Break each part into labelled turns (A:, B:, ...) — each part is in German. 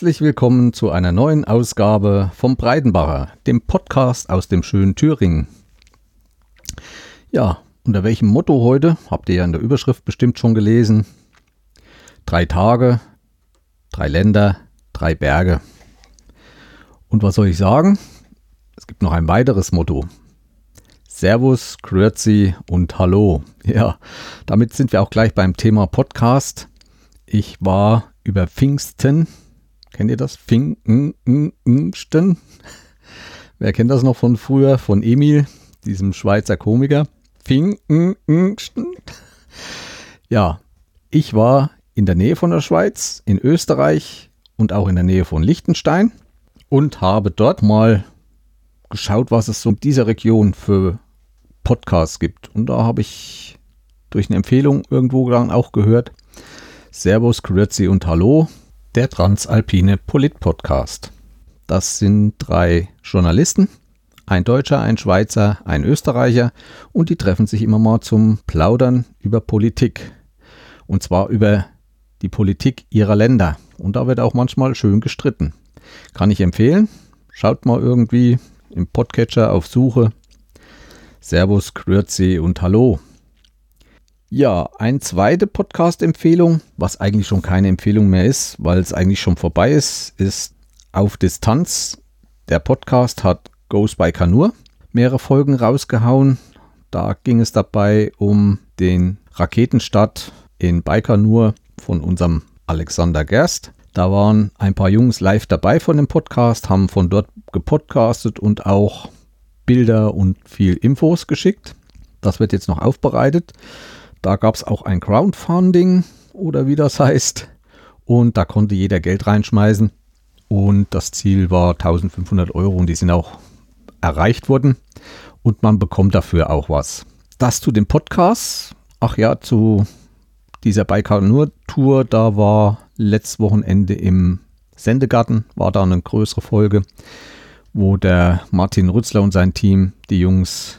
A: Herzlich willkommen zu einer neuen Ausgabe vom Breidenbacher, dem Podcast aus dem schönen Thüringen. Ja, unter welchem Motto heute? Habt ihr ja in der Überschrift bestimmt schon gelesen. Drei Tage, drei Länder, drei Berge. Und was soll ich sagen? Es gibt noch ein weiteres Motto. Servus, Grüezi und Hallo. Ja, damit sind wir auch gleich beim Thema Podcast. Ich war über Pfingsten. Kennt ihr das? Pfingsten? Wer kennt das noch von früher? Von Emil, diesem Schweizer Komiker. Pfingsten. Ja, ich war in der Nähe von der Schweiz, in Österreich und auch in der Nähe von Liechtenstein und habe dort mal geschaut, was es so in dieser Region für Podcasts gibt. Und da habe ich durch eine Empfehlung irgendwo auch gehört, Servus, Grüezi und Hallo, der Transalpine Polit-Podcast. Das sind drei Journalisten, ein Deutscher, ein Schweizer, ein Österreicher und die treffen sich immer mal zum Plaudern über Politik. Und zwar über die Politik ihrer Länder. Und da wird auch manchmal schön gestritten. Kann ich empfehlen. Schaut mal irgendwie im Podcatcher auf Suche. Servus, Grüezi und Hallo. Ja, eine zweite Podcast-Empfehlung, was eigentlich schon keine Empfehlung mehr ist, weil es eigentlich schon vorbei ist, ist Auf Distanz. Der Podcast hat Goes by Kanur mehrere Folgen rausgehauen. Da ging es dabei um den Raketenstart in Baikonur von unserem Alexander Gerst. Da waren ein paar Jungs live dabei von dem Podcast, haben von dort gepodcastet und auch Bilder und viel Infos geschickt. Das wird jetzt noch aufbereitet. Da gab es auch ein Crowdfunding oder wie das heißt. Und da konnte jeder Geld reinschmeißen. Und das Ziel war 1500 Euro und die sind auch erreicht worden. Und man bekommt dafür auch was. Das zu den Podcasts. Ach ja, zu dieser Baikonur-Tour, da war letztes Wochenende im Sendegarten, war da eine größere Folge, wo der Martin Rützler und sein Team die Jungs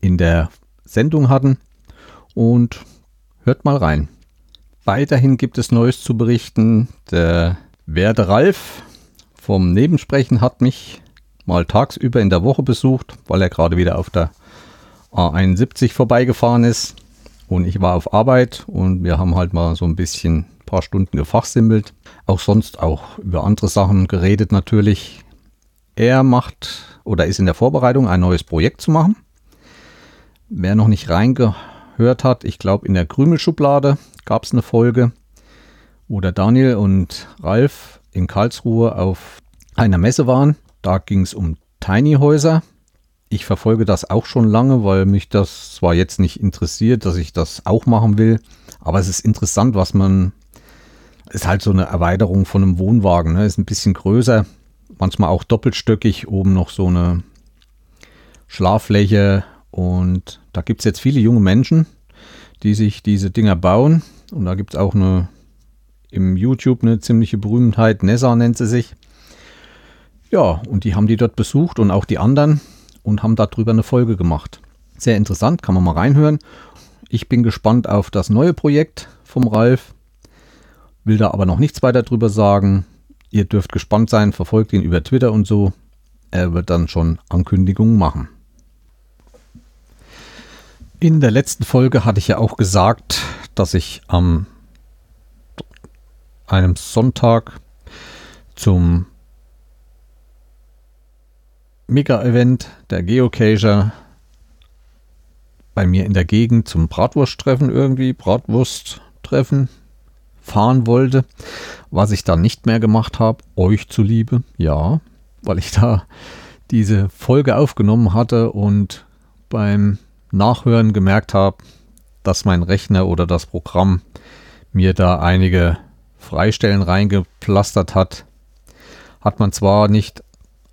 A: in der Sendung hatten. Und hört mal rein. Weiterhin gibt es Neues zu berichten. Der Werde Ralf vom Nebensprechen hat mich mal tagsüber in der Woche besucht, weil er gerade wieder auf der A71 vorbeigefahren ist und ich war auf Arbeit und wir haben halt mal so ein bisschen ein paar Stunden gefachsimmelt. Auch sonst auch über andere Sachen geredet natürlich. Er macht oder ist in der Vorbereitung, ein neues Projekt zu machen. Wer noch nicht reingehört hat, ich glaube in der Krümelschublade gab es eine Folge, wo der Daniel und Ralf in Karlsruhe auf einer Messe waren. Da ging es um Tiny Häuser ich verfolge das auch schon lange, weil mich das zwar jetzt nicht interessiert, dass ich das auch machen will, aber es ist interessant, was man. Ist halt so eine Erweiterung von einem Wohnwagen, ne? Ist ein bisschen größer, manchmal auch doppelstöckig, oben noch so eine Schlaffläche und da gibt es jetzt viele junge Menschen, die sich diese Dinger bauen und da gibt es auch eine im YouTube eine ziemliche Berühmtheit, Nessa nennt sie sich. Ja, und die haben die dort besucht und auch die anderen und haben darüber eine Folge gemacht. Sehr interessant, kann man mal reinhören. Ich bin gespannt auf das neue Projekt vom Ralf, will da aber noch nichts weiter drüber sagen. Ihr dürft gespannt sein, verfolgt ihn über Twitter und so. Er wird dann schon Ankündigungen machen. In der letzten Folge hatte ich ja auch gesagt, dass ich am einem Sonntag zum Mega-Event der Geocacher bei mir in der Gegend zum Bratwursttreffen irgendwie, Bratwursttreffen fahren wollte, was ich dann nicht mehr gemacht habe, euch zuliebe, ja, weil ich da diese Folge aufgenommen hatte und beim Nachhören gemerkt habe, dass mein Rechner oder das Programm mir da einige Freistellen reingepflastert hat. Hat man zwar nicht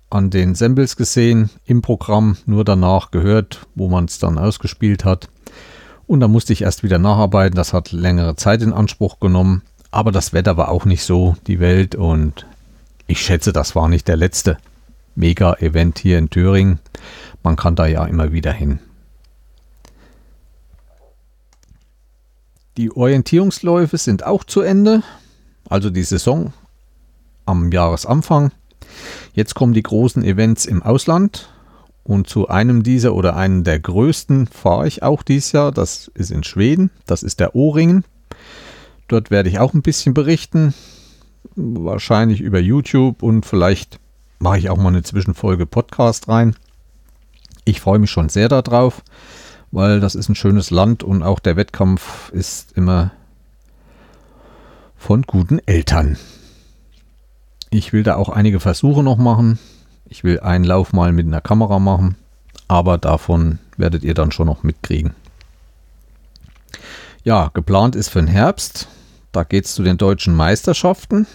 A: an den Samples gesehen im Programm, nur danach gehört, wo man es dann ausgespielt hat. Und da musste ich erst wieder nacharbeiten. Das hat längere Zeit in Anspruch genommen. Aber das Wetter war auch nicht so die Welt und ich schätze, das war nicht der letzte Mega-Event hier in Thüringen. Man kann da ja immer wieder hin. Die Orientierungsläufe sind auch zu Ende. Also die Saison am Jahresanfang. Jetzt kommen die großen Events im Ausland und zu einem dieser oder einem der größten fahre ich auch dieses Jahr. Das ist in Schweden. Das ist der O-Ringen. Dort werde ich auch ein bisschen berichten. Wahrscheinlich über YouTube und vielleicht mache ich auch mal eine Zwischenfolge Podcast rein. Ich freue mich schon sehr darauf, weil das ist ein schönes Land und auch der Wettkampf ist immer von guten Eltern. Ich will da auch einige Versuche noch machen. Ich will einen Lauf mal mit einer Kamera machen, aber davon werdet ihr dann schon noch mitkriegen. Ja, geplant ist für den Herbst. Da geht es zu den deutschen Meisterschaften.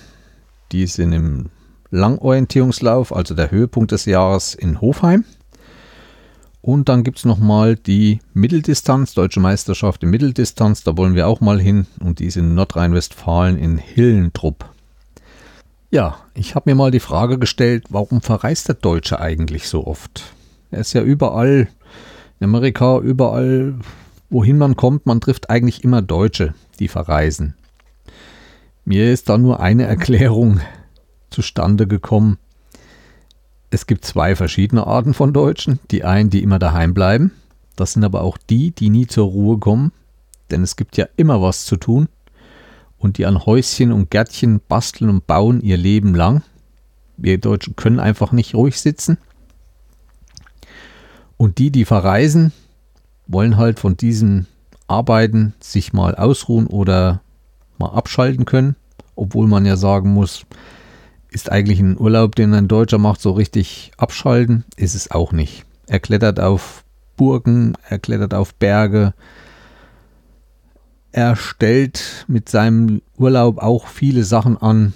A: Die sind im Langorientierungslauf, also der Höhepunkt des Jahres in Hofheim. Und dann gibt es nochmal die Mitteldistanz, Deutsche Meisterschaft in Mitteldistanz. Da wollen wir auch mal hin. Und die ist in Nordrhein-Westfalen in Hillentrupp. Ja, ich habe mir mal die Frage gestellt, warum verreist der Deutsche eigentlich so oft? Er ist ja überall, in Amerika, überall, wohin man kommt, man trifft eigentlich immer Deutsche, die verreisen. Mir ist da nur eine Erklärung zustande gekommen. Es gibt zwei verschiedene Arten von Deutschen. Die einen, die immer daheim bleiben. Das sind aber auch die, die nie zur Ruhe kommen. Denn es gibt ja immer was zu tun. Und die an Häuschen und Gärtchen basteln und bauen ihr Leben lang. Wir Deutschen können einfach nicht ruhig sitzen. Und die, die verreisen, wollen halt von diesem Arbeiten sich mal ausruhen oder mal abschalten können. Obwohl man ja sagen muss, ist eigentlich ein Urlaub, den ein Deutscher macht, so richtig abschalten? Ist es auch nicht. Er klettert auf Burgen, er klettert auf Berge. Er stellt mit seinem Urlaub auch viele Sachen an.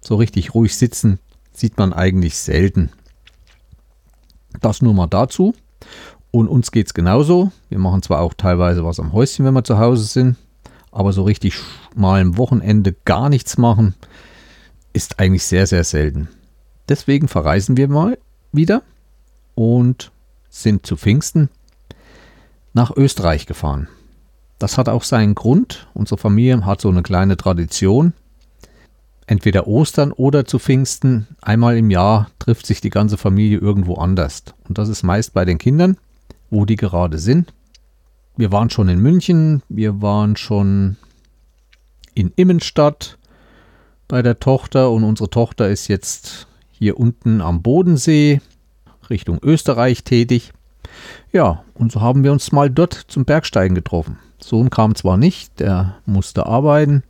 A: So richtig ruhig sitzen sieht man eigentlich selten. Das nur mal dazu. Und uns geht es genauso. Wir machen zwar auch teilweise was am Häuschen, wenn wir zu Hause sind, aber so richtig mal am Wochenende gar nichts machen, ist eigentlich sehr, sehr selten. Deswegen verreisen wir mal wieder und sind zu Pfingsten nach Österreich gefahren. Das hat auch seinen Grund. Unsere Familie hat so eine kleine Tradition. Entweder Ostern oder zu Pfingsten, einmal im Jahr trifft sich die ganze Familie irgendwo anders. Und das ist meist bei den Kindern, wo die gerade sind. Wir waren schon in München, wir waren schon in Immenstadt, bei der Tochter und unsere Tochter ist jetzt hier unten am Bodensee Richtung Österreich tätig. Ja, und so haben wir uns mal dort zum Bergsteigen getroffen. Sohn kam zwar nicht, der musste arbeiten,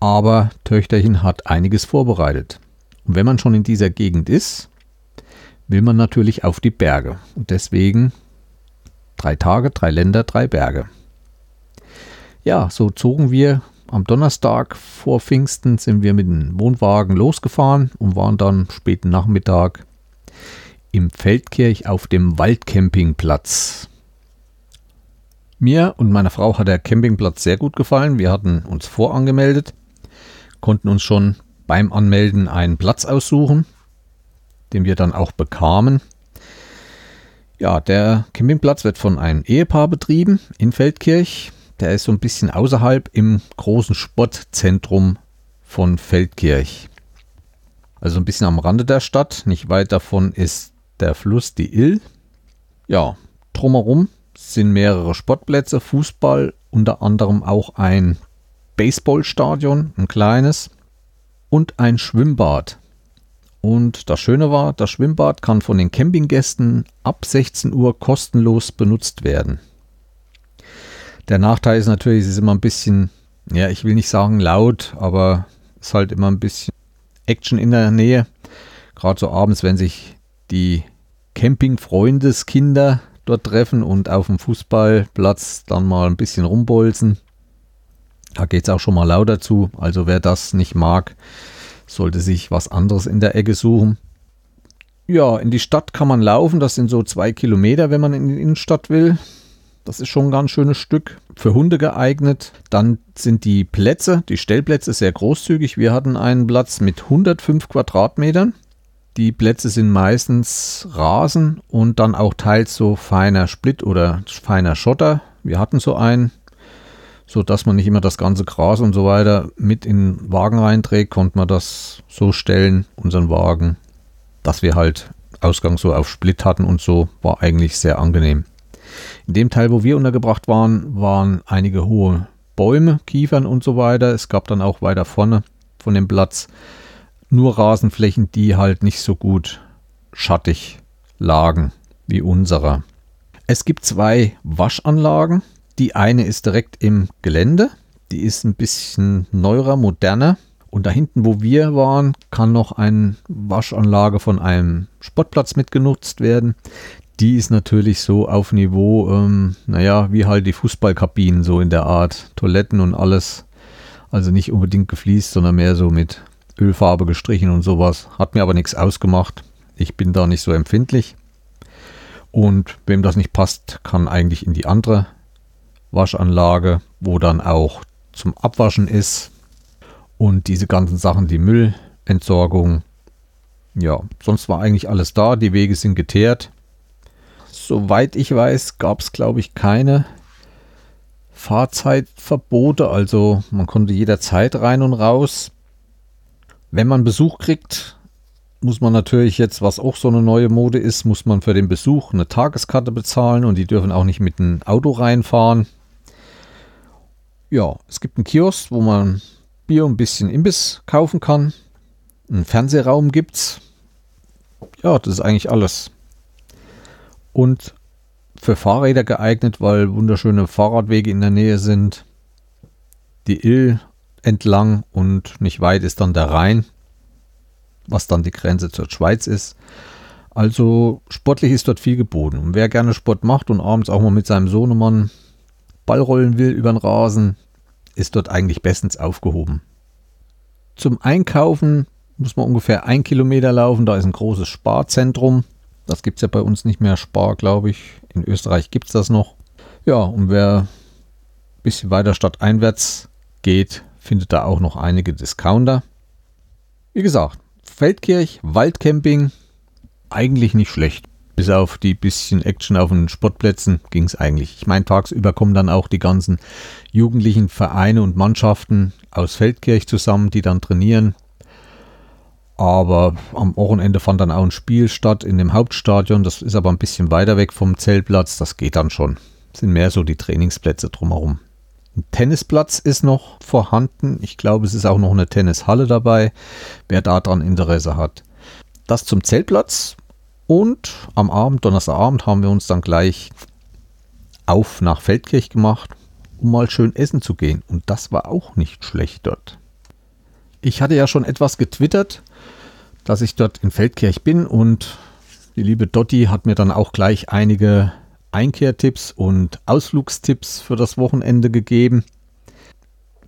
A: aber Töchterchen hat einiges vorbereitet. Und wenn man schon in dieser Gegend ist, will man natürlich auf die Berge. Und deswegen drei Tage, drei Länder, drei Berge. Ja, so zogen wir am Donnerstag vor Pfingsten sind wir mit dem Wohnwagen losgefahren und waren dann späten Nachmittag im Feldkirch auf dem Waldcampingplatz. Mir und meiner Frau hat der Campingplatz sehr gut gefallen. Wir hatten uns vorangemeldet, konnten uns schon beim Anmelden einen Platz aussuchen, den wir dann auch bekamen. Ja, der Campingplatz wird von einem Ehepaar betrieben in Feldkirch. Der ist so ein bisschen außerhalb im großen Sportzentrum von Feldkirch. Also ein bisschen am Rande der Stadt. Nicht weit davon ist der Fluss die Ill. Ja, drumherum sind mehrere Sportplätze, Fußball, unter anderem auch ein Baseballstadion, ein kleines und ein Schwimmbad. Und das Schöne war, das Schwimmbad kann von den Campinggästen ab 16 Uhr kostenlos benutzt werden. Der Nachteil ist natürlich, es ist immer ein bisschen, ja, ich will nicht sagen laut, aber es ist halt immer ein bisschen Action in der Nähe. Gerade so abends, wenn sich die Camping-Freundeskinder dort treffen und auf dem Fußballplatz dann mal ein bisschen rumbolzen. Da geht es auch schon mal lauter zu. Also wer das nicht mag, sollte sich was anderes in der Ecke suchen. Ja, in die Stadt kann man laufen. Das sind so zwei Kilometer, wenn man in die Innenstadt will. Das ist schon ein ganz schönes Stück. Für Hunde geeignet. Dann sind die Plätze, die Stellplätze sehr großzügig. Wir hatten einen Platz mit 105 Quadratmetern. Die Plätze sind meistens Rasen und dann auch teils so feiner Split oder feiner Schotter. Wir hatten so einen, so dass man nicht immer das ganze Gras und so weiter mit in den Wagen reinträgt, konnte man das so stellen, unseren Wagen, dass wir halt Ausgang so auf Split hatten und so, war eigentlich sehr angenehm. In dem Teil, wo wir untergebracht waren, waren einige hohe Bäume, Kiefern und so weiter. Es gab dann auch weiter vorne von dem Platz nur Rasenflächen, die halt nicht so gut schattig lagen wie unserer. Es gibt zwei Waschanlagen. Die eine ist direkt im Gelände. Die ist ein bisschen neuer, moderner. Und da hinten, wo wir waren, kann noch eine Waschanlage von einem Sportplatz mitgenutzt werden. Die ist natürlich so auf Niveau, ähm, naja, wie halt die Fußballkabinen, so in der Art. Toiletten und alles. Also nicht unbedingt gefliest, sondern mehr so mit Ölfarbe gestrichen und sowas. Hat mir aber nichts ausgemacht. Ich bin da nicht so empfindlich. Und wem das nicht passt, kann eigentlich in die andere Waschanlage, wo dann auch zum Abwaschen ist. Und diese ganzen Sachen, die Müllentsorgung. Ja, sonst war eigentlich alles da. Die Wege sind geteert. Soweit ich weiß, gab es, glaube ich, keine Fahrzeitverbote. Also man konnte jederzeit rein und raus. Wenn man Besuch kriegt, muss man natürlich jetzt, was auch so eine neue Mode ist, muss man für den Besuch eine Tageskarte bezahlen und die dürfen auch nicht mit dem Auto reinfahren. Ja, es gibt einen Kiosk, wo man Bier und ein bisschen Imbiss kaufen kann. Einen Fernsehraum gibt's. Ja, das ist eigentlich alles. Und für Fahrräder geeignet, weil wunderschöne Fahrradwege in der Nähe sind. Die Ill entlang und nicht weit ist dann der Rhein, was dann die Grenze zur Schweiz ist. Also sportlich ist dort viel geboten. Und wer gerne Sport macht und abends auch mal mit seinem Sohnemann Ball rollen will über den Rasen, ist dort eigentlich bestens aufgehoben. Zum Einkaufen muss man ungefähr ein Kilometer laufen. Da ist ein großes Sparzentrum. Das gibt es ja bei uns nicht mehr. Spar, glaube ich. In Österreich gibt es das noch. Ja, und wer ein bisschen weiter stadteinwärts geht, findet da auch noch einige Discounter. Wie gesagt, Feldkirch, Waldcamping, eigentlich nicht schlecht. Bis auf die bisschen Action auf den Sportplätzen ging es eigentlich. Ich meine, tagsüber kommen dann auch die ganzen jugendlichen Vereine und Mannschaften aus Feldkirch zusammen, die dann trainieren. Aber am Wochenende fand dann auch ein Spiel statt in dem Hauptstadion. Das ist aber ein bisschen weiter weg vom Zeltplatz. Das geht dann schon. Das sind mehr so die Trainingsplätze drumherum. Ein Tennisplatz ist noch vorhanden. Ich glaube, es ist auch noch eine Tennishalle dabei, wer daran Interesse hat. Das zum Zeltplatz. Und am Abend, Donnerstagabend, haben wir uns dann gleich auf nach Feldkirch gemacht, um mal schön essen zu gehen. Und das war auch nicht schlecht dort. Ich hatte ja schon etwas getwittert, dass ich dort in Feldkirch bin und die liebe Dotti hat mir dann auch gleich einige Einkehrtipps und Ausflugstipps für das Wochenende gegeben.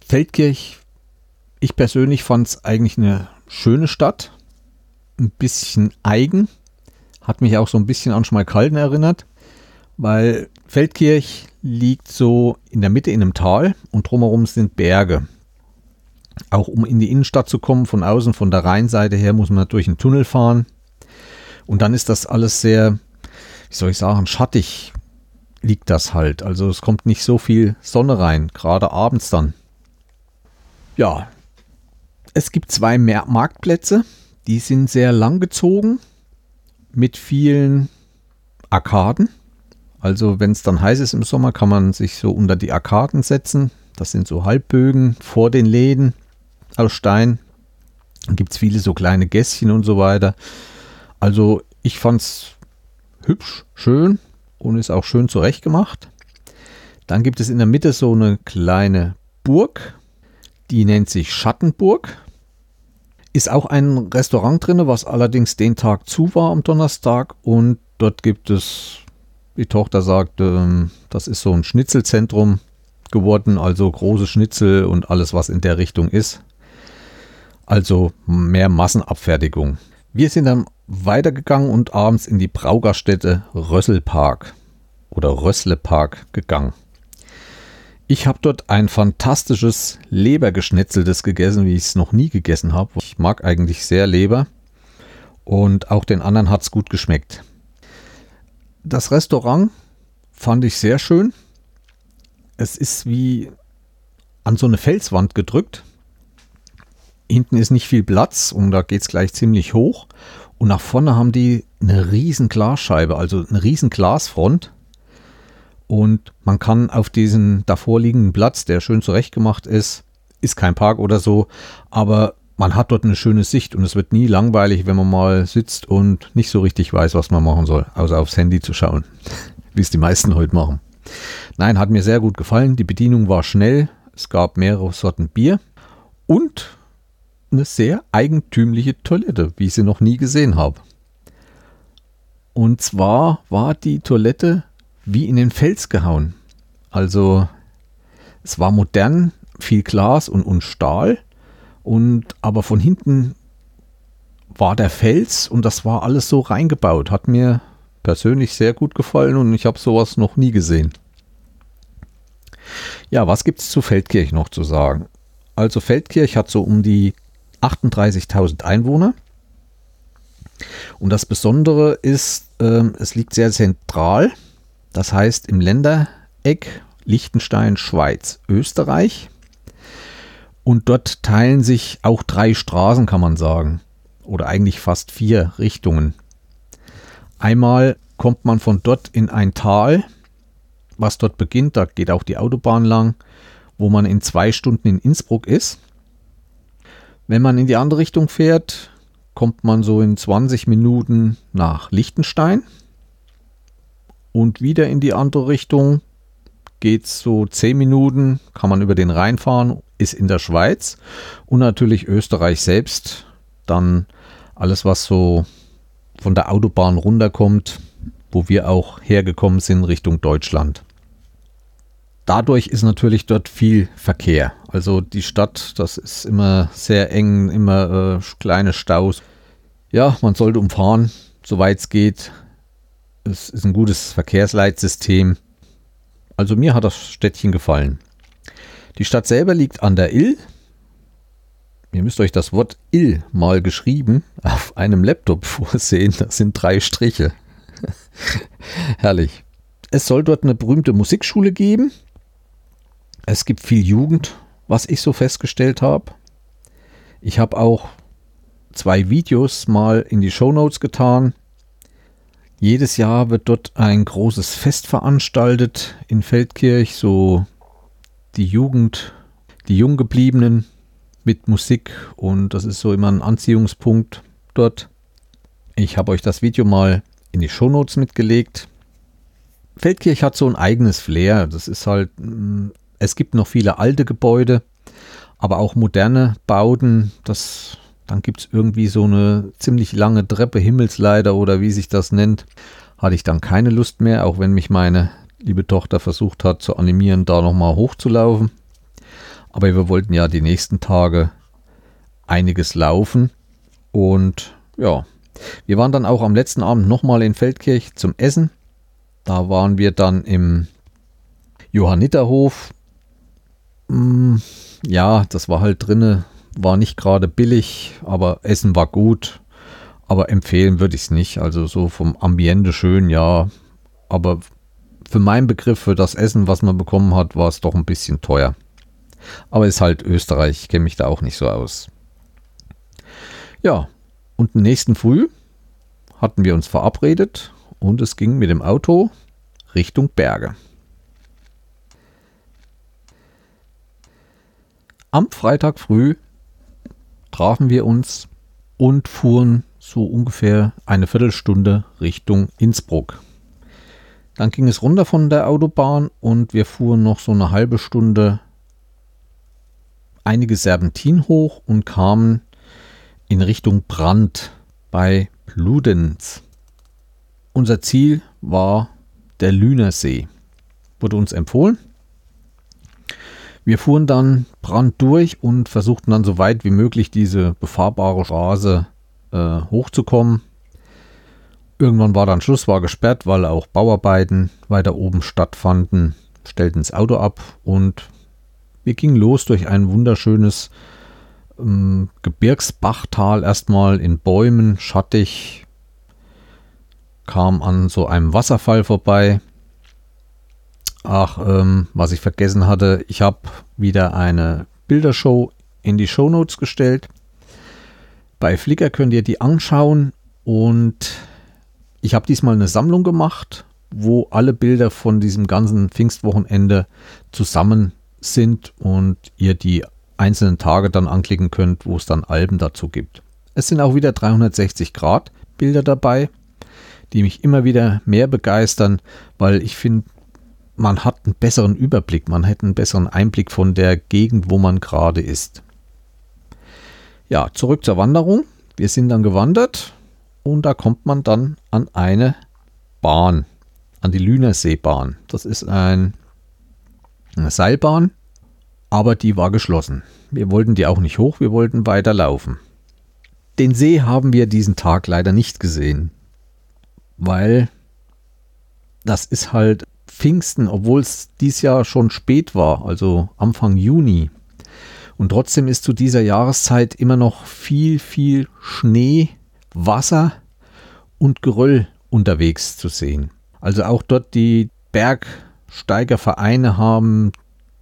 A: Feldkirch, ich persönlich fand es eigentlich eine schöne Stadt, ein bisschen eigen, hat mich auch so ein bisschen an Schmalkalden erinnert, weil Feldkirch liegt so in der Mitte in einem Tal und drumherum sind Berge. Auch um in die Innenstadt zu kommen, von außen, von der Rheinseite her, muss man durch einen Tunnel fahren. Und dann ist das alles sehr, wie soll ich sagen, schattig liegt das halt. Also es kommt nicht so viel Sonne rein, gerade abends dann. Ja, es gibt zwei Marktplätze, die sind sehr lang gezogen mit vielen Arkaden. Also wenn es dann heiß ist im Sommer, kann man sich so unter die Arkaden setzen. Das sind so Halbbögen vor den Läden aus Stein. Gibt es viele so kleine Gässchen und so weiter. Also ich fand es hübsch, schön und ist auch schön zurechtgemacht. Dann gibt es in der Mitte so eine kleine Burg, die nennt sich Schattenburg. Ist auch ein Restaurant drin, was allerdings den Tag zu war am Donnerstag. Und dort gibt es, die Tochter sagt, ähm, das ist so ein Schnitzelzentrum geworden, also große Schnitzel und alles, was in der Richtung ist. Also mehr Massenabfertigung. Wir sind dann weitergegangen und abends in die Braugerstätte Rösselpark oder Rösslepark gegangen. Ich habe dort ein fantastisches Lebergeschnetzeltes gegessen, wie ich es noch nie gegessen habe. Ich mag eigentlich sehr Leber und auch den anderen hat es gut geschmeckt. Das Restaurant fand ich sehr schön. Es ist wie an so eine Felswand gedrückt. Hinten ist nicht viel Platz und da geht es gleich ziemlich hoch. Und nach vorne haben die eine riesen Glasscheibe, also eine riesen Glasfront. Und man kann auf diesen davor liegenden Platz, der schön zurechtgemacht ist, ist kein Park oder so, aber man hat dort eine schöne Sicht und es wird nie langweilig, wenn man mal sitzt und nicht so richtig weiß, was man machen soll, außer aufs Handy zu schauen, wie es die meisten heute machen. Nein, hat mir sehr gut gefallen. Die Bedienung war schnell. Es gab mehrere Sorten Bier und eine sehr eigentümliche Toilette, wie ich sie noch nie gesehen habe. Und zwar war die Toilette wie in den Fels gehauen. Also es war modern, viel Glas und, und Stahl. Und aber von hinten war der Fels und das war alles so reingebaut. Hat mir persönlich sehr gut gefallen und ich habe sowas noch nie gesehen. Ja, was gibt es zu Feldkirch noch zu sagen? Also Feldkirch hat so um die 38.000 Einwohner. Und das Besondere ist, äh, es liegt sehr zentral. Das heißt im Ländereck Liechtenstein, Schweiz, Österreich. Und dort teilen sich auch drei Straßen, kann man sagen. Oder eigentlich fast vier Richtungen. Einmal kommt man von dort in ein Tal, was dort beginnt. Da geht auch die Autobahn lang, wo man in zwei Stunden in Innsbruck ist. Wenn man in die andere Richtung fährt, kommt man so in 20 Minuten nach Liechtenstein. Und wieder in die andere Richtung geht es so 10 Minuten, kann man über den Rhein fahren, ist in der Schweiz. Und natürlich Österreich selbst. Dann alles, was so von der Autobahn runterkommt, wo wir auch hergekommen sind Richtung Deutschland. Dadurch ist natürlich dort viel Verkehr. Also die Stadt, das ist immer sehr eng, immer äh, kleine Staus. Ja, man sollte umfahren, soweit es geht. Es ist ein gutes Verkehrsleitsystem. Also mir hat das Städtchen gefallen. Die Stadt selber liegt an der Ill. Ihr müsst euch das Wort Ill mal geschrieben auf einem Laptop vorsehen. Das sind drei Striche. Herrlich. Es soll dort eine berühmte Musikschule geben. Es gibt viel Jugend, was ich so festgestellt habe. Ich habe auch zwei Videos mal in die Show Notes getan. Jedes Jahr wird dort ein großes Fest veranstaltet in Feldkirch, so die Jugend, die Junggebliebenen mit Musik und das ist so immer ein Anziehungspunkt dort. Ich habe euch das Video mal in die Show Notes mitgelegt. Feldkirch hat so ein eigenes Flair. Das ist halt mm, es gibt noch viele alte Gebäude, aber auch moderne Bauten. Das, dann gibt es irgendwie so eine ziemlich lange Treppe, Himmelsleiter oder wie sich das nennt. Hatte ich dann keine Lust mehr, auch wenn mich meine liebe Tochter versucht hat zu animieren, da nochmal hochzulaufen. Aber wir wollten ja die nächsten Tage einiges laufen. Und ja, wir waren dann auch am letzten Abend nochmal in Feldkirch zum Essen. Da waren wir dann im Johanniterhof. Mm, ja, das war halt drinne, war nicht gerade billig, aber Essen war gut. Aber empfehlen würde ich es nicht. Also so vom Ambiente schön, ja. Aber für meinen Begriff, für das Essen, was man bekommen hat, war es doch ein bisschen teuer. Aber ist halt Österreich, ich kenne mich da auch nicht so aus. Ja, und den nächsten Früh hatten wir uns verabredet und es ging mit dem Auto Richtung Berge. Am Freitag früh trafen wir uns und fuhren so ungefähr eine Viertelstunde Richtung Innsbruck. Dann ging es runter von der Autobahn und wir fuhren noch so eine halbe Stunde einige Serpentin hoch und kamen in Richtung Brand bei Bludenz. Unser Ziel war der Lünersee. Wurde uns empfohlen. Wir fuhren dann Brand durch und versuchten dann so weit wie möglich diese befahrbare Straße äh, hochzukommen. Irgendwann war dann Schluss, war gesperrt, weil auch Bauarbeiten weiter oben stattfanden, stellten das Auto ab und wir gingen los durch ein wunderschönes ähm, Gebirgsbachtal, erstmal in Bäumen, schattig, kam an so einem Wasserfall vorbei Ach, ähm, was ich vergessen hatte, ich habe wieder eine Bildershow in die Shownotes gestellt. Bei Flickr könnt ihr die anschauen und ich habe diesmal eine Sammlung gemacht, wo alle Bilder von diesem ganzen Pfingstwochenende zusammen sind und ihr die einzelnen Tage dann anklicken könnt, wo es dann Alben dazu gibt. Es sind auch wieder 360 Grad Bilder dabei, die mich immer wieder mehr begeistern, weil ich finde, man hat einen besseren Überblick, man hat einen besseren Einblick von der Gegend, wo man gerade ist. Ja, zurück zur Wanderung. Wir sind dann gewandert und da kommt man dann an eine Bahn, an die Lünerseebahn. Das ist ein, eine Seilbahn, aber die war geschlossen. Wir wollten die auch nicht hoch, wir wollten weiterlaufen. Den See haben wir diesen Tag leider nicht gesehen, weil das ist halt Pfingsten, obwohl es dieses Jahr schon spät war, also Anfang Juni. Und trotzdem ist zu dieser Jahreszeit immer noch viel, viel Schnee, Wasser und Geröll unterwegs zu sehen. Also auch dort die Bergsteigervereine haben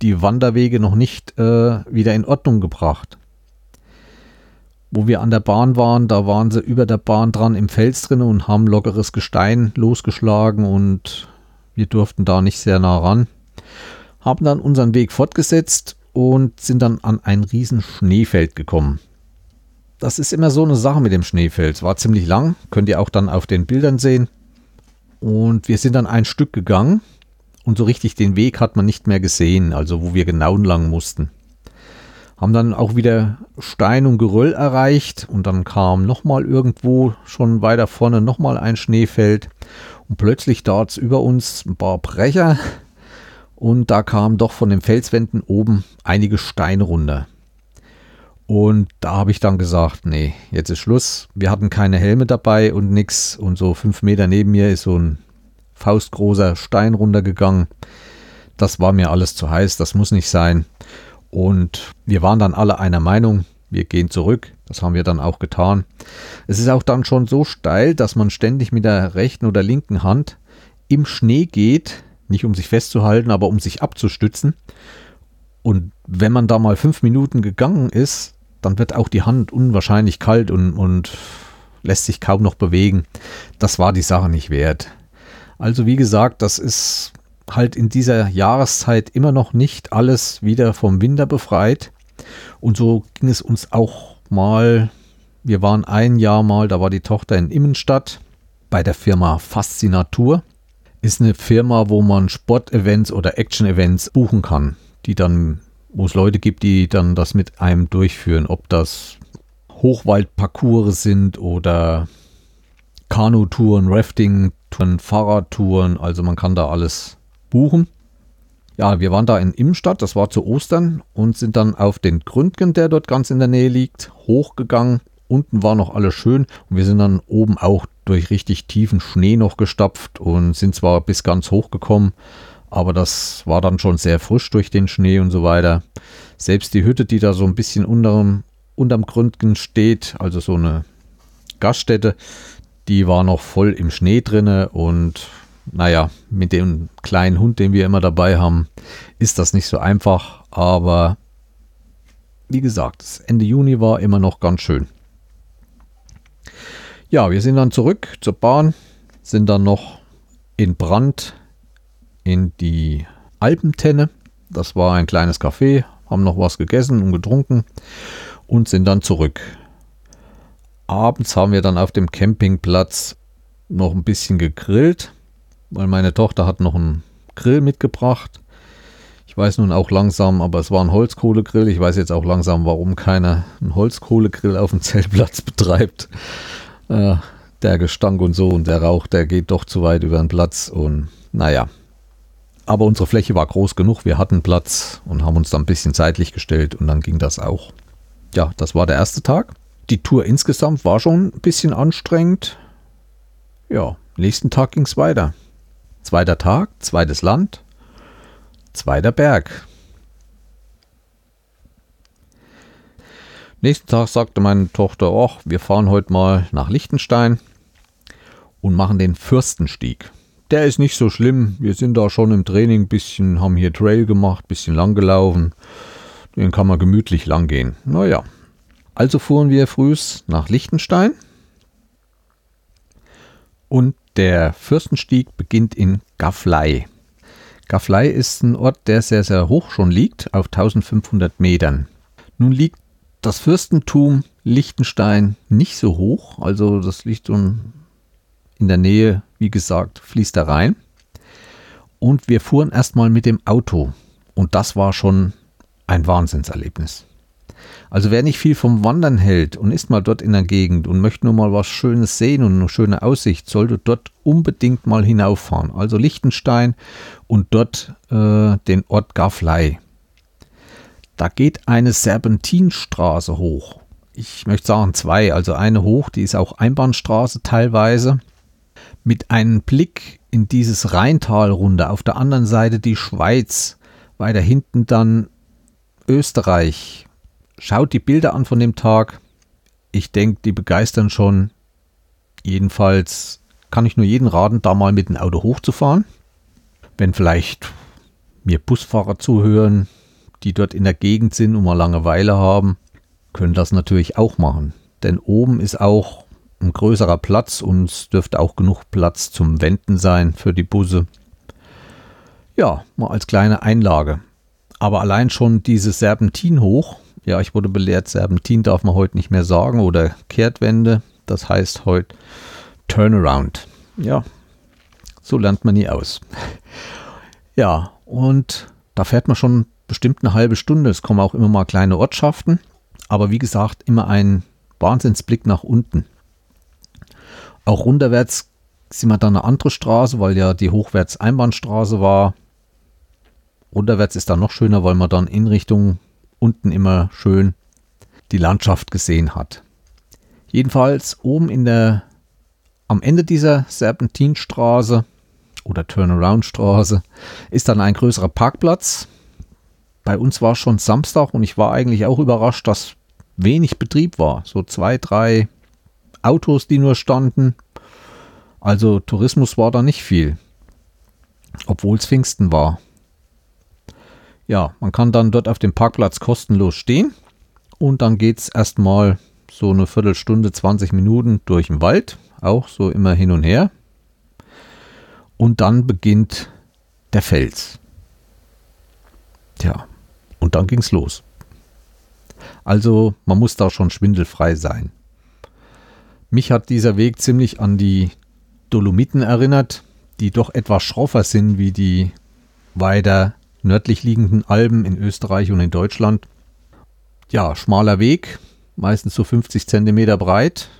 A: die Wanderwege noch nicht äh, wieder in Ordnung gebracht. Wo wir an der Bahn waren, da waren sie über der Bahn dran im Fels drin und haben lockeres Gestein losgeschlagen und wir durften da nicht sehr nah ran. Haben dann unseren Weg fortgesetzt und sind dann an ein riesen Schneefeld gekommen. Das ist immer so eine Sache mit dem Schneefeld. War ziemlich lang, könnt ihr auch dann auf den Bildern sehen. Und wir sind dann ein Stück gegangen und so richtig den Weg hat man nicht mehr gesehen, also wo wir genau lang mussten. Haben dann auch wieder Stein und Geröll erreicht und dann kam nochmal irgendwo schon weiter vorne nochmal ein Schneefeld und plötzlich dort über uns ein paar Brecher und da kamen doch von den Felswänden oben einige Steine runter. Und da habe ich dann gesagt, nee, jetzt ist Schluss. Wir hatten keine Helme dabei und nichts. Und so fünf Meter neben mir ist so ein faustgroßer Stein runtergegangen. Das war mir alles zu heiß, das muss nicht sein. Und wir waren dann alle einer Meinung, wir gehen zurück. Das haben wir dann auch getan. Es ist auch dann schon so steil, dass man ständig mit der rechten oder linken Hand im Schnee geht, nicht um sich festzuhalten, aber um sich abzustützen. Und wenn man da mal fünf Minuten gegangen ist, dann wird auch die Hand unwahrscheinlich kalt und, und lässt sich kaum noch bewegen. Das war die Sache nicht wert. Also wie gesagt, das ist halt in dieser Jahreszeit immer noch nicht alles wieder vom Winter befreit. Und so ging es uns auch mal. Wir waren ein Jahr mal, da war die Tochter in Immenstadt bei der Firma Faszinatur. Ist eine Firma, wo man Sportevents oder Action-Events buchen kann, die dann, wo es Leute gibt, die dann das mit einem durchführen, ob das Hochwaldparcours sind oder Kanutouren, Rafting-Touren, Fahrradtouren, also man kann da alles buchen. Ja, wir waren da in Imstadt, das war zu Ostern und sind dann auf den Gründgen, der dort ganz in der Nähe liegt, hochgegangen. Unten war noch alles schön und wir sind dann oben auch durch richtig tiefen Schnee noch gestapft und sind zwar bis ganz hoch gekommen, aber das war dann schon sehr frisch durch den Schnee und so weiter. Selbst die Hütte, die da so ein bisschen unterm, unterm Gründgen steht, also so eine Gaststätte, die war noch voll im Schnee drinne und naja, mit dem kleinen Hund, den wir immer dabei haben, ist das nicht so einfach. Aber wie gesagt, Ende Juni war immer noch ganz schön. Ja, wir sind dann zurück zur Bahn, sind dann noch in Brand in die Alpentenne. Das war ein kleines Café, haben noch was gegessen und getrunken und sind dann zurück abends haben wir dann auf dem Campingplatz noch ein bisschen gegrillt, weil meine Tochter hat noch einen Grill mitgebracht. Ich weiß nun auch langsam, aber es war ein Holzkohlegrill. Ich weiß jetzt auch langsam, warum keiner einen Holzkohlegrill auf dem Zeltplatz betreibt. Äh, der Gestank und so und der Rauch, der geht doch zu weit über den Platz und naja. Aber unsere Fläche war groß genug, wir hatten Platz und haben uns dann ein bisschen zeitlich gestellt und dann ging das auch. Ja, das war der erste Tag. Die Tour insgesamt war schon ein bisschen anstrengend. Ja, nächsten Tag ging es weiter. Zweiter Tag, zweites Land, zweiter Berg. Nächsten Tag sagte meine Tochter, oh, wir fahren heute mal nach Liechtenstein und machen den Fürstenstieg. der ist nicht so schlimm. Wir sind da schon im Training bisschen, haben hier Trail gemacht, bisschen lang gelaufen. Den kann man gemütlich lang gehen. Naja. Also fuhren wir frühs nach Liechtenstein. Und der Fürstenstieg beginnt in Gafflei. Gafflei ist ein Ort, der sehr, sehr hoch schon liegt, auf 1500 Metern. Nun liegt das Fürstentum Liechtenstein nicht so hoch, also das liegt in der Nähe, wie gesagt, fließt da rein. Und wir fuhren erstmal mit dem Auto und das war schon ein Wahnsinnserlebnis. Also wer nicht viel vom Wandern hält und ist mal dort in der Gegend und möchte nur mal was Schönes sehen und eine schöne Aussicht, sollte dort unbedingt mal hinauffahren. Also Liechtenstein und dort äh, den Ort Garflei. Da geht eine Serpentinstraße hoch. Ich möchte sagen zwei, also eine hoch, die ist auch Einbahnstraße teilweise. Mit einem Blick in dieses Rheintal runter, auf der anderen Seite die Schweiz, weiter hinten dann Österreich, Schaut die Bilder an von dem Tag. Ich denke, die begeistern schon. Jedenfalls kann ich nur jeden raten, da mal mit dem Auto hochzufahren. Wenn vielleicht mir Busfahrer zuhören, die dort in der Gegend sind und mal Langeweile haben, können das natürlich auch machen. Denn oben ist auch ein größerer Platz und es dürfte auch genug Platz zum Wenden sein für die Busse. Ja, mal als kleine Einlage. Aber allein schon diese Serpentin hoch, ja, ich wurde belehrt, Serpentin darf man heute nicht mehr sagen oder Kehrtwende. Das heißt heute Turnaround. Ja, so lernt man nie aus. Ja, und da fährt man schon bestimmt eine halbe Stunde. Es kommen auch immer mal kleine Ortschaften. Aber wie gesagt, immer ein Wahnsinnsblick nach unten. Auch runterwärts sind wir dann eine andere Straße, weil ja die Hochwärts-Einbahnstraße war. Runterwärts ist dann noch schöner, weil man dann in Richtung unten immer schön die Landschaft gesehen hat. Jedenfalls oben in der, am Ende dieser Serpentinstraße oder Turnaround-Straße ist dann ein größerer Parkplatz. Bei uns war schon Samstag und ich war eigentlich auch überrascht, dass wenig Betrieb war. So zwei, drei Autos, die nur standen. Also Tourismus war da nicht viel. Obwohl es Pfingsten war. Ja, man kann dann dort auf dem Parkplatz kostenlos stehen und dann geht es erstmal so eine Viertelstunde, 20 Minuten durch den Wald, auch so immer hin und her. Und dann beginnt der Fels. Tja, und dann ging es los. Also man muss da schon schwindelfrei sein. Mich hat dieser Weg ziemlich an die Dolomiten erinnert, die doch etwas schroffer sind wie die weiter nördlich liegenden Alpen in Österreich und in Deutschland. Ja, schmaler Weg, meistens so 50 Zentimeter breit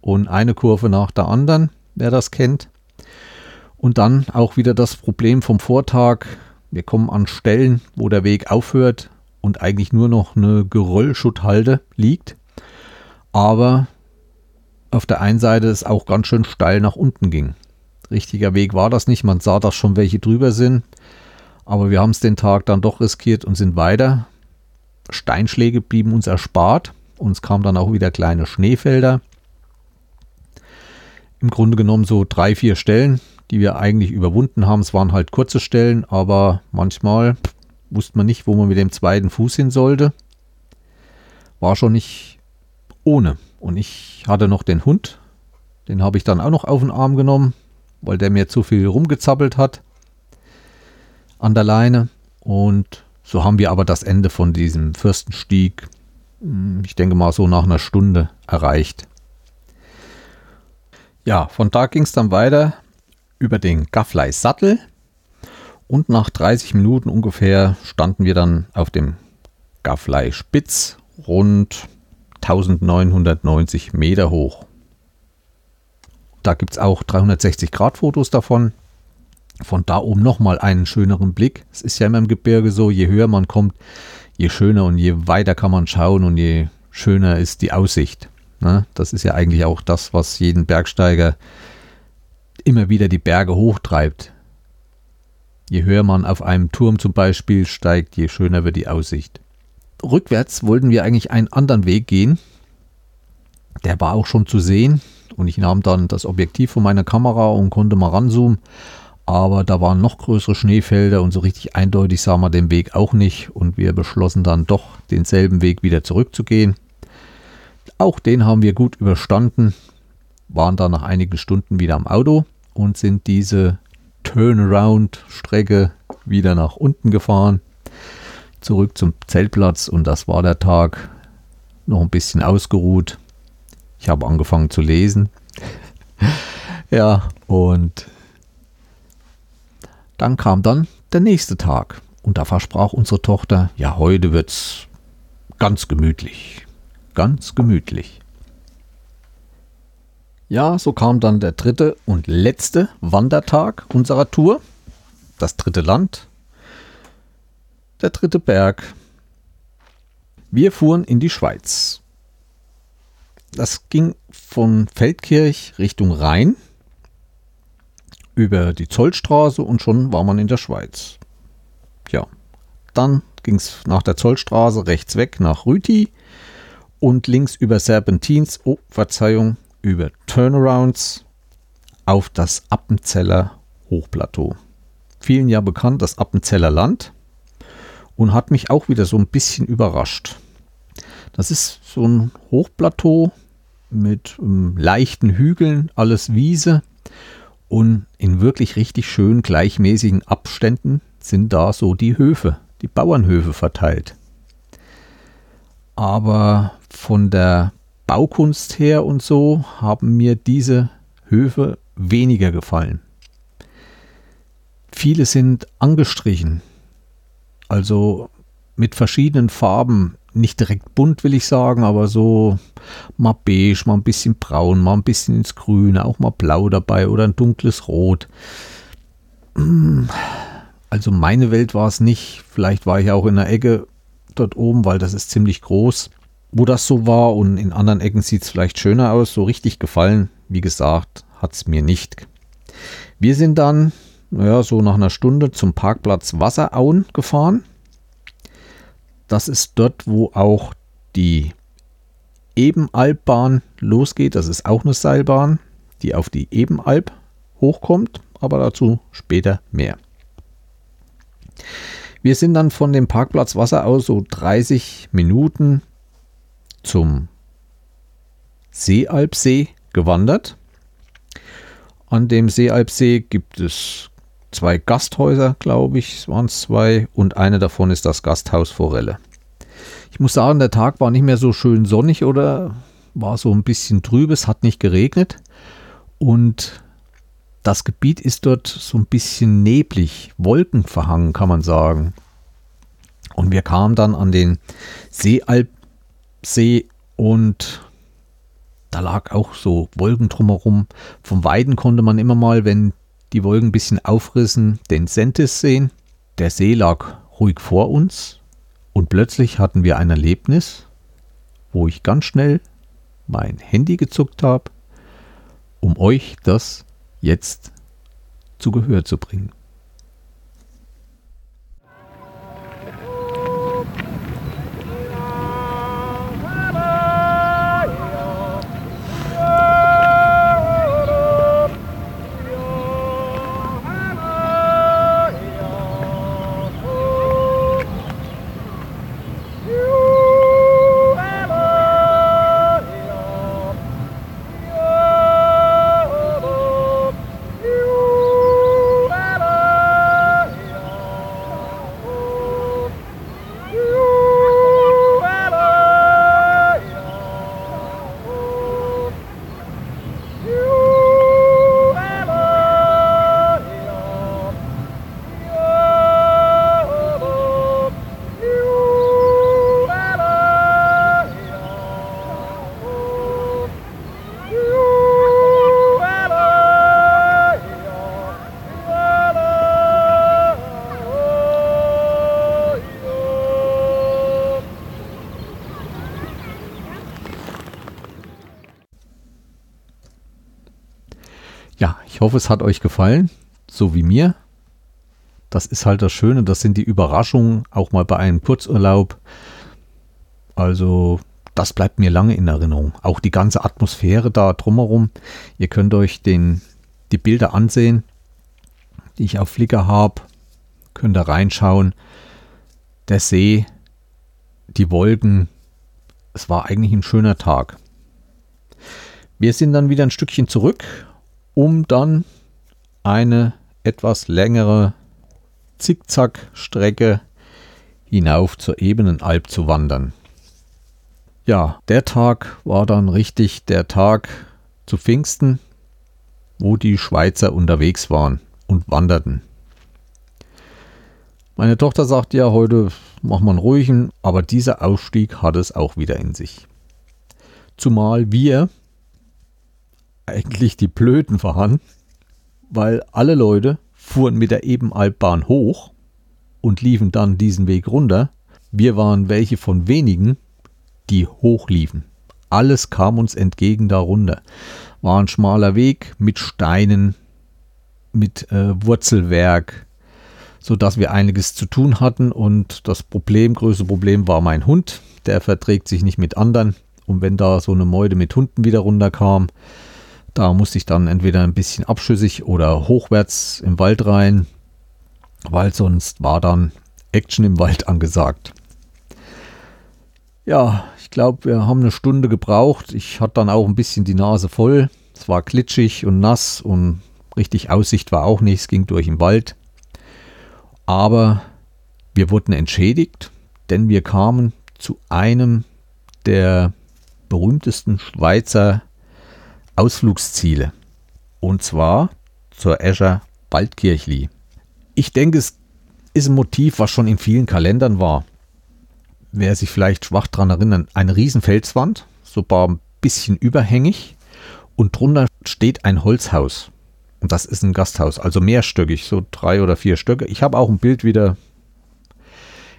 A: und eine Kurve nach der anderen, wer das kennt. Und dann auch wieder das Problem vom Vortag. Wir kommen an Stellen, wo der Weg aufhört und eigentlich nur noch eine Geröllschutthalde liegt. Aber auf der einen Seite es auch ganz schön steil nach unten ging. Richtiger Weg war das nicht. Man sah, dass schon welche drüber sind. Aber wir haben es den Tag dann doch riskiert und sind weiter. Steinschläge blieben uns erspart. Uns kamen dann auch wieder kleine Schneefelder. Im Grunde genommen so drei, vier Stellen, die wir eigentlich überwunden haben. Es waren halt kurze Stellen, aber manchmal wusste man nicht, wo man mit dem zweiten Fuß hin sollte. War schon nicht ohne. Und ich hatte noch den Hund. Den habe ich dann auch noch auf den Arm genommen, weil der mir zu viel rumgezappelt hat an der Leine. Und so haben wir aber das Ende von diesem Fürstenstieg, hm, ich denke mal so nach einer Stunde erreicht. Ja, von da ging es dann weiter über den Gafflei Sattel und nach 30 Minuten ungefähr standen wir dann auf dem Gafflei Spitz rund 1990 Meter hoch. Da gibt es auch 360 Grad Fotos davon von da oben nochmal einen schöneren Blick. Es ist ja immer im Gebirge so, je höher man kommt, je schöner und je weiter kann man schauen und je schöner ist die Aussicht. Ne? Das ist ja eigentlich auch das, was jeden Bergsteiger immer wieder die Berge hochtreibt. Je höher man auf einem Turm zum Beispiel steigt, je schöner wird die Aussicht. Rückwärts wollten wir eigentlich einen anderen Weg gehen. Der war auch schon zu sehen, und ich nahm dann das Objektiv von meiner Kamera und konnte mal ranzoomen. Aber da waren noch größere Schneefelder und so richtig eindeutig sah man den Weg auch nicht und wir beschlossen dann doch denselben Weg wieder zurückzugehen. Auch den haben wir gut überstanden, waren dann nach einigen Stunden wieder am Auto und sind diese Turnaround-Strecke wieder nach unten gefahren, zurück zum Zeltplatz und das war der Tag. Noch ein bisschen ausgeruht. Ich habe angefangen zu lesen. ja, und dann kam dann der nächste Tag und da versprach unsere Tochter, ja, heute wird's ganz gemütlich. Ganz gemütlich. Ja, so kam dann der dritte und letzte Wandertag unserer Tour. Das dritte Land. Der dritte Berg. Wir fuhren in die Schweiz. Das ging von Feldkirch Richtung Rhein über die Zollstraße und schon war man in der Schweiz. Ja, dann ging es nach der Zollstraße rechts weg nach Rüti und links über Serpentins, oh Verzeihung, über Turnarounds auf das Appenzeller Hochplateau. Vielen ja bekannt, das Appenzeller Land und hat mich auch wieder so ein bisschen überrascht. Das ist so ein Hochplateau mit um, ähm, leichten Hügeln, alles Wiese und in wirklich richtig schön gleichmäßigen Abständen sind da so die Höfe, die Bauernhöfe verteilt. Aber von der Baukunst her und so haben mir diese Höfe weniger gefallen. Viele sind angestrichen, also mit verschiedenen Farben, nicht direkt bunt will ich sagen, aber so mal beige, mal ein bisschen braun, mal ein bisschen ins Grüne, auch mal blau dabei oder ein dunkles Rot. Also meine Welt war es nicht. Vielleicht war ich auch in der Ecke dort oben, weil das ist ziemlich groß, wo das so war. Und in anderen Ecken sieht es vielleicht schöner aus. So richtig gefallen, wie gesagt, hat es mir nicht. Wir sind dann, naja, so nach einer Stunde zum Parkplatz Wasserauen gefahren. Das ist dort, wo auch die Ebenalbbahn losgeht. Das ist auch eine Seilbahn, die auf die Ebenalb hochkommt, aber dazu später mehr. Wir sind dann von dem Parkplatz Wasser aus so 30 Minuten zum Seealbsee gewandert. An dem Seealbsee gibt es zwei Gasthäuser, glaube ich, es waren zwei, und eine davon ist das Gasthaus Forelle. Ich muss sagen, der Tag war nicht mehr so schön sonnig oder war so ein bisschen trüb, es hat nicht geregnet und das Gebiet ist dort so ein bisschen neblig, wolkenverhangen, kann man sagen. Und wir kamen dann an den Seealpsee und da lag auch so Wolken drumherum. Vom Weiden konnte man immer mal, wenn die Wolken ein bisschen aufrissen, den Sentis sehen. Der See lag ruhig vor uns, und plötzlich hatten wir ein Erlebnis, wo ich ganz schnell mein Handy gezuckt habe, um euch das jetzt zu Gehör zu bringen. Hoffe, es hat euch gefallen, so wie mir. Das ist halt das Schöne, das sind die Überraschungen, auch mal bei einem Kurzurlaub. Also das bleibt mir lange in Erinnerung. Auch die ganze Atmosphäre da drumherum. Ihr könnt euch den, die Bilder ansehen, die ich auf Flickr habe. Könnt ihr reinschauen. Der See, die Wolken. Es war eigentlich ein schöner Tag. Wir sind dann wieder ein Stückchen zurück, um dann eine etwas längere Zickzack-Strecke hinauf zur Ebenenalb zu wandern. Ja, der Tag war dann richtig der Tag zu Pfingsten, wo die Schweizer unterwegs waren und wanderten. Meine Tochter sagt ja, heute wir einen ruhigen, aber dieser Ausstieg hat es auch wieder in sich. Zumal wir eigentlich die Blöden waren, weil alle Leute fuhren mit der Ebenalbbahn hoch und liefen dann diesen Weg runter. Wir waren welche von wenigen, die hochliefen. Alles kam uns entgegen darunter. War ein schmaler Weg mit Steinen, mit äh, Wurzelwerk, so dass wir einiges zu tun hatten und das Problem, größte Problem war mein Hund. Der verträgt sich nicht mit anderen und wenn da so eine Meute mit Hunden wieder runterkam, da musste ich dann entweder ein bisschen abschüssig oder hochwärts im Wald rein, weil sonst war dann Action im Wald angesagt. Ja, ich glaube, wir haben eine Stunde gebraucht. Ich hatte dann auch ein bisschen die Nase voll. Es war glitschig und nass und richtig Aussicht war auch nicht. Es ging durch den Wald. Aber wir wurden entschädigt, denn wir kamen zu einem der berühmtesten Schweizer Ausflugsziele. Und zwar zur Escher Waldkirchli. Ich denke, es ist ein Motiv, was schon in vielen Kalendern war. Wer sich vielleicht schwach daran erinnert, eine Riesenfelswand, so ein bisschen überhängig und drunter steht ein Holzhaus. Und das ist ein Gasthaus, also mehrstöckig, so drei oder vier Stöcke. Ich habe auch ein Bild wieder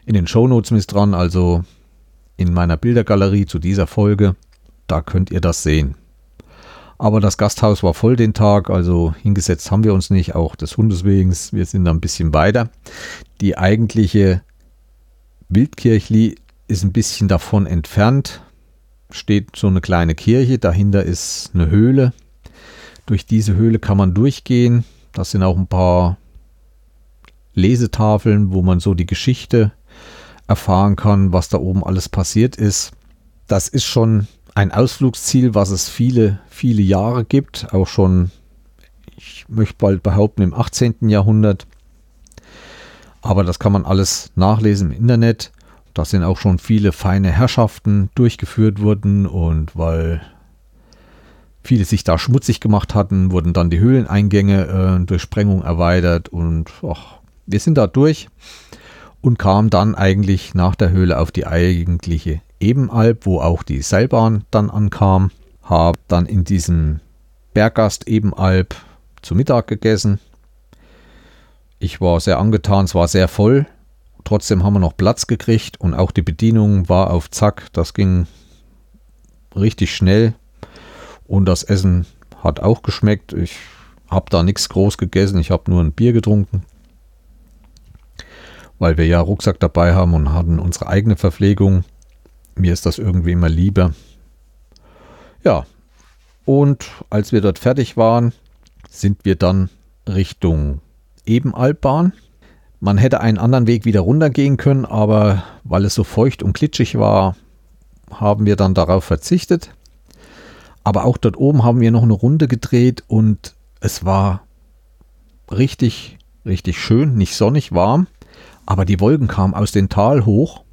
A: in den Shownotes mit dran, also in meiner Bildergalerie zu dieser Folge. Da könnt ihr das sehen. Aber das Gasthaus war voll den Tag, also hingesetzt haben wir uns nicht, auch des Hundes wegen. Wir sind da ein bisschen weiter. Die eigentliche Wildkirchli ist ein bisschen davon entfernt. Steht so eine kleine Kirche, dahinter ist eine Höhle. Durch diese Höhle kann man durchgehen. Das sind auch ein paar Lesetafeln, wo man so die Geschichte erfahren kann, was da oben alles passiert ist. Das ist schon ein Ausflugsziel, was es viele, viele Jahre gibt, auch schon, ich möchte bald behaupten, im 18. Jahrhundert. Aber das kann man alles nachlesen im Internet. Da sind auch schon viele feine Herrschaften durchgeführt worden und weil viele sich da schmutzig gemacht hatten, wurden dann die Höhleneingänge äh, durch Sprengung erweitert und ach, wir sind da durch und kamen dann eigentlich nach der Höhle auf die eigentliche Ebenalb, wo auch die Seilbahn dann ankam. Habe dann in diesem Berggast Ebenalb zu Mittag gegessen. Ich war sehr angetan, es war sehr voll. Trotzdem haben wir noch Platz gekriegt und auch die Bedienung war auf Zack. Das ging richtig schnell und das Essen hat auch geschmeckt. Ich habe da nichts groß gegessen, ich habe nur ein Bier getrunken, weil wir ja Rucksack dabei haben und hatten unsere eigene Verpflegung. Mir ist das irgendwie immer lieber. Ja, und als wir dort fertig waren, sind wir dann Richtung Ebenalbbahn. Man hätte einen anderen Weg wieder runtergehen können, aber weil es so feucht und klitschig war, haben wir dann darauf verzichtet. Aber auch dort oben haben wir noch eine Runde gedreht und es war richtig, richtig schön, nicht sonnig warm, aber die Wolken kamen aus dem Tal hoch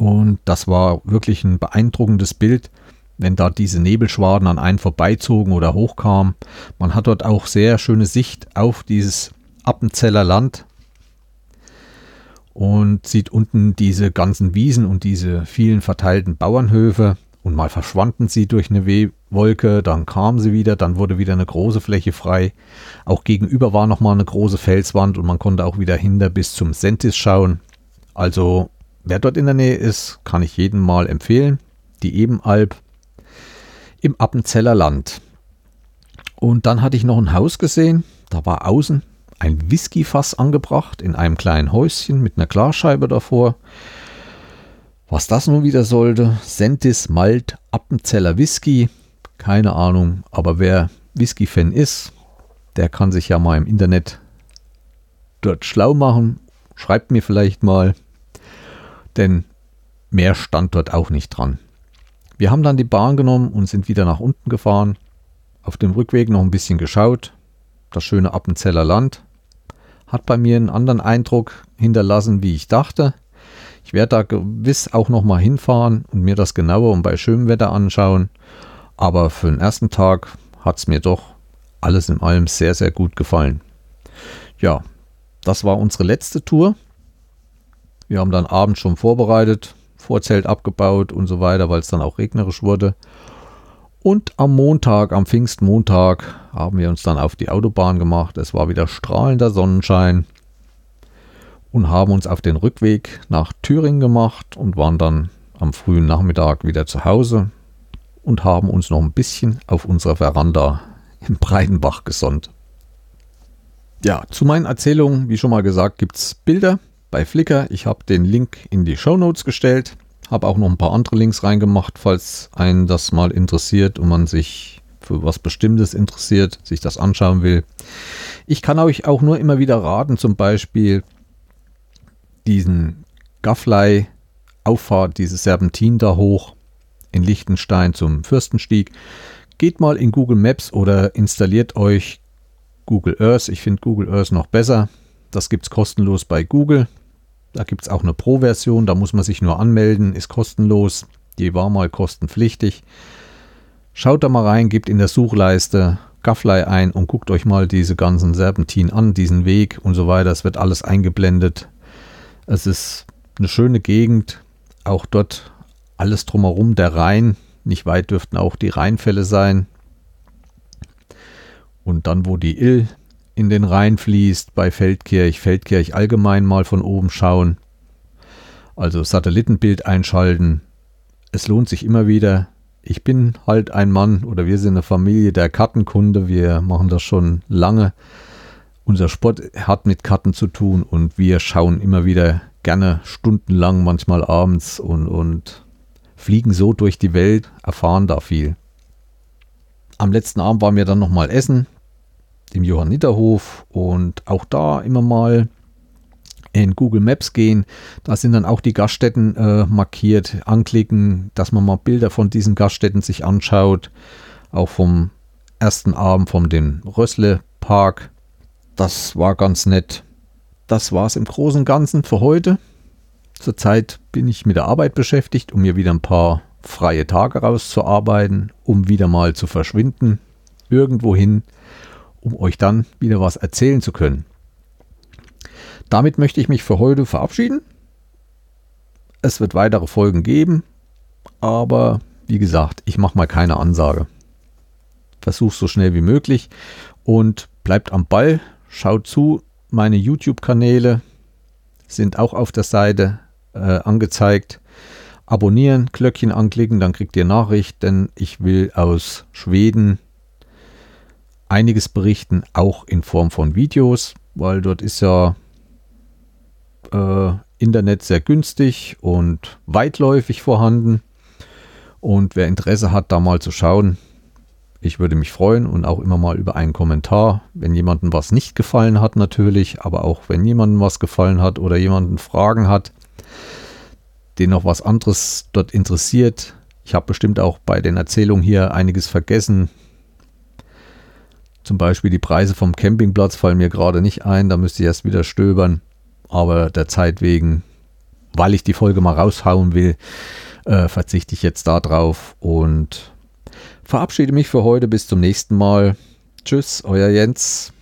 A: und das war wirklich ein beeindruckendes Bild, wenn da diese Nebelschwaden an einen vorbeizogen oder hochkamen. Man hat dort auch sehr schöne Sicht auf dieses Appenzeller Land und sieht unten diese ganzen Wiesen und diese vielen verteilten Bauernhöfe. Und mal verschwanden sie durch eine Wolke, dann kamen sie wieder, dann wurde wieder eine große Fläche frei. Auch gegenüber war nochmal eine große Felswand und man konnte auch wieder hinter bis zum Sentis schauen. Also Wer dort in der Nähe ist, kann ich jedem mal empfehlen. Die Ebenalb im Appenzeller Land. Und dann hatte ich noch ein Haus gesehen. Da war außen ein Whiskyfass angebracht in einem kleinen Häuschen mit einer Glasscheibe davor. Was das nun wieder sollte, Sentis Malt Appenzeller Whisky, keine Ahnung, aber wer Whisky-Fan ist, der kann sich ja mal im Internet dort schlau machen. Schreibt mir vielleicht mal, denn mehr stand dort auch nicht dran. Wir haben dann die Bahn genommen und sind wieder nach unten gefahren. Auf dem Rückweg noch ein bisschen geschaut. Das schöne Appenzeller Land. Hat bei mir einen anderen Eindruck hinterlassen, wie ich dachte. Ich werde da gewiss auch noch mal hinfahren und mir das genauer und bei schönem Wetter anschauen. Aber für den ersten Tag hat es mir doch alles in allem sehr, sehr gut gefallen. Ja, das war unsere letzte Tour. Wir haben dann abends schon vorbereitet, Vorzelt abgebaut und so weiter, weil es dann auch regnerisch wurde. Und am Montag, am Pfingstmontag, haben wir uns dann auf die Autobahn gemacht. Es war wieder strahlender Sonnenschein und haben uns auf den Rückweg nach Thüringen gemacht und waren dann am frühen Nachmittag wieder zu Hause und haben uns noch ein bisschen auf unserer Veranda im Breitenbach gesonnt. Ja, zu meinen Erzählungen, wie schon mal gesagt, gibt es Bilder bei Flickr. Ich habe den Link in die Show Notes gestellt. Habe auch noch ein paar andere Links reingemacht, falls einen das mal interessiert und man sich für was Bestimmtes interessiert, sich das anschauen will. Ich kann euch auch nur immer wieder raten, zum Beispiel diesen Gaffley Auffahrt, dieses Serpentin da hoch in Liechtenstein zum Fürstenstieg. Geht mal in Google Maps oder installiert euch Google Earth. Ich finde Google Earth noch besser. Das gibt es kostenlos bei Google. Da gibt es auch eine Pro-Version, da muss man sich nur anmelden, ist kostenlos. Die war mal kostenpflichtig. Schaut da mal rein, gebt in der Suchleiste Gaffley ein und guckt euch mal diese ganzen Serpentinen an, diesen Weg und so weiter. Es wird alles eingeblendet. Es ist eine schöne Gegend. Auch dort alles drumherum, der Rhein. Nicht weit dürften auch die Rheinfälle sein. Und dann, wo die Ill in den Rhein fließt, bei Feldkirch, Feldkirch allgemein mal von oben schauen. Also Satellitenbild einschalten. Es lohnt sich immer wieder. Ich bin halt ein Mann oder wir sind eine Familie der Kartenkunde. Wir machen das schon lange. Unser Sport hat mit Karten zu tun und wir schauen immer wieder gerne stundenlang, manchmal abends und, und fliegen so durch die Welt, erfahren da viel. Am letzten Abend waren wir dann nochmal essen dem Johanniterhof und auch da immer mal in Google Maps gehen. Da sind dann auch die Gaststätten äh, markiert. Anklicken, dass man mal Bilder von diesen Gaststätten sich anschaut. Auch vom ersten Abend vom den Rössle Park. Das war ganz nett. Das war es im Großen und Ganzen für heute. Zurzeit bin ich mit der Arbeit beschäftigt, um mir wieder ein paar freie Tage rauszuarbeiten, um wieder mal zu verschwinden. Irgendwohin um euch dann wieder was erzählen zu können. Damit möchte ich mich für heute verabschieden. Es wird weitere Folgen geben, aber wie gesagt, ich mache mal keine Ansage. Versucht so schnell wie möglich und bleibt am Ball, schaut zu. Meine YouTube-Kanäle sind auch auf der Seite äh, angezeigt. Abonnieren, Glöckchen anklicken, dann kriegt ihr Nachricht, denn ich will aus Schweden einiges berichten, auch in Form von Videos, weil dort ist ja äh, Internet sehr günstig und weitläufig vorhanden. Und wer Interesse hat, da mal zu schauen, ich würde mich freuen und auch immer mal über einen Kommentar, wenn jemandem was nicht gefallen hat natürlich, aber auch wenn jemandem was gefallen hat oder jemanden Fragen hat, den noch was anderes dort interessiert. Ich habe bestimmt auch bei den Erzählungen hier einiges vergessen, zum Beispiel die Preise vom Campingplatz fallen mir gerade nicht ein, da müsste ich erst wieder stöbern. Aber der Zeit wegen, weil ich die Folge mal raushauen will, äh, verzichte ich jetzt darauf und verabschiede mich für heute. Bis zum nächsten Mal. Tschüss, euer Jens.